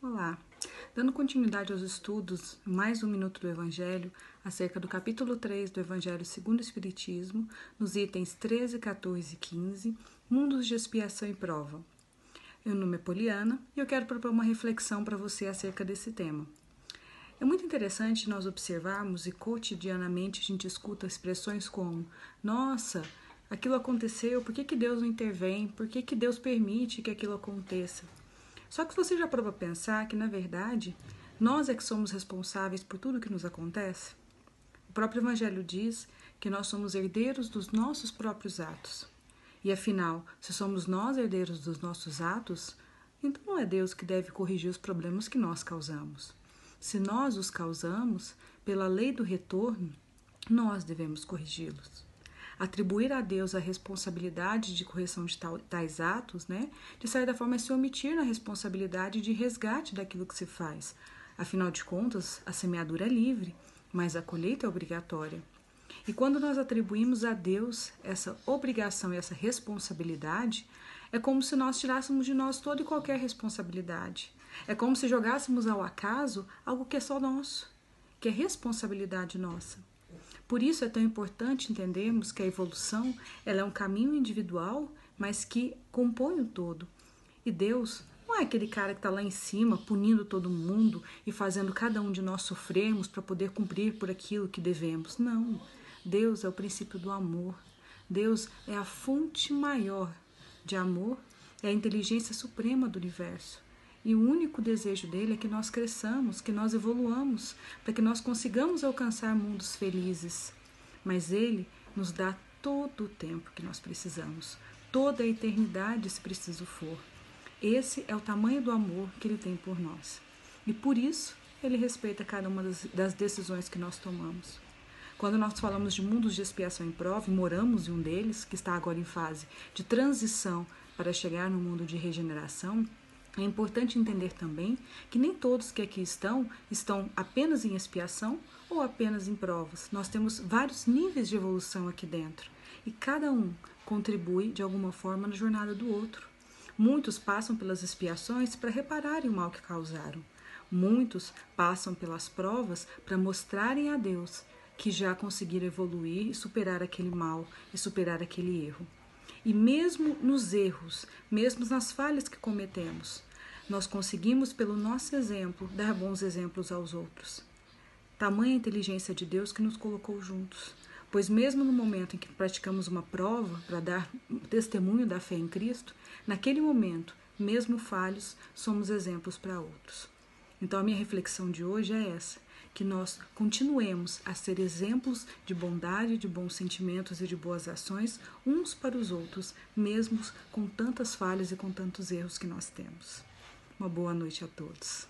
Olá! Dando continuidade aos estudos, mais um minuto do Evangelho, acerca do capítulo 3 do Evangelho segundo o Espiritismo, nos itens 13, 14 e 15, Mundos de Expiação e Prova. Meu nome é Poliana e eu quero propor uma reflexão para você acerca desse tema. É muito interessante nós observarmos e cotidianamente a gente escuta expressões como: Nossa, aquilo aconteceu, por que, que Deus não intervém? Por que, que Deus permite que aquilo aconteça? Só que você já para pensar que, na verdade, nós é que somos responsáveis por tudo que nos acontece? O próprio Evangelho diz que nós somos herdeiros dos nossos próprios atos. E afinal, se somos nós herdeiros dos nossos atos, então não é Deus que deve corrigir os problemas que nós causamos. Se nós os causamos, pela lei do retorno, nós devemos corrigi-los atribuir a Deus a responsabilidade de correção de tais atos, né, de certa forma é se omitir na responsabilidade de resgate daquilo que se faz. Afinal de contas, a semeadura é livre, mas a colheita é obrigatória. E quando nós atribuímos a Deus essa obrigação e essa responsabilidade, é como se nós tirássemos de nós toda e qualquer responsabilidade. É como se jogássemos ao acaso algo que é só nosso, que é responsabilidade nossa. Por isso é tão importante entendermos que a evolução ela é um caminho individual, mas que compõe o todo. E Deus não é aquele cara que está lá em cima punindo todo mundo e fazendo cada um de nós sofrermos para poder cumprir por aquilo que devemos. Não. Deus é o princípio do amor. Deus é a fonte maior de amor, é a inteligência suprema do universo. E o único desejo dele é que nós cresçamos, que nós evoluamos, para que nós consigamos alcançar mundos felizes. Mas ele nos dá todo o tempo que nós precisamos, toda a eternidade, se preciso for. Esse é o tamanho do amor que ele tem por nós. E por isso ele respeita cada uma das, das decisões que nós tomamos. Quando nós falamos de mundos de expiação em prova, e moramos em um deles, que está agora em fase de transição para chegar no mundo de regeneração, é importante entender também que nem todos que aqui estão estão apenas em expiação ou apenas em provas. Nós temos vários níveis de evolução aqui dentro e cada um contribui de alguma forma na jornada do outro. Muitos passam pelas expiações para repararem o mal que causaram. Muitos passam pelas provas para mostrarem a Deus que já conseguiram evoluir e superar aquele mal e superar aquele erro. E mesmo nos erros, mesmo nas falhas que cometemos, nós conseguimos, pelo nosso exemplo, dar bons exemplos aos outros. Tamanha inteligência de Deus que nos colocou juntos. Pois, mesmo no momento em que praticamos uma prova para dar testemunho da fé em Cristo, naquele momento, mesmo falhos, somos exemplos para outros. Então, a minha reflexão de hoje é essa: que nós continuemos a ser exemplos de bondade, de bons sentimentos e de boas ações uns para os outros, mesmo com tantas falhas e com tantos erros que nós temos. Uma boa noite a todos.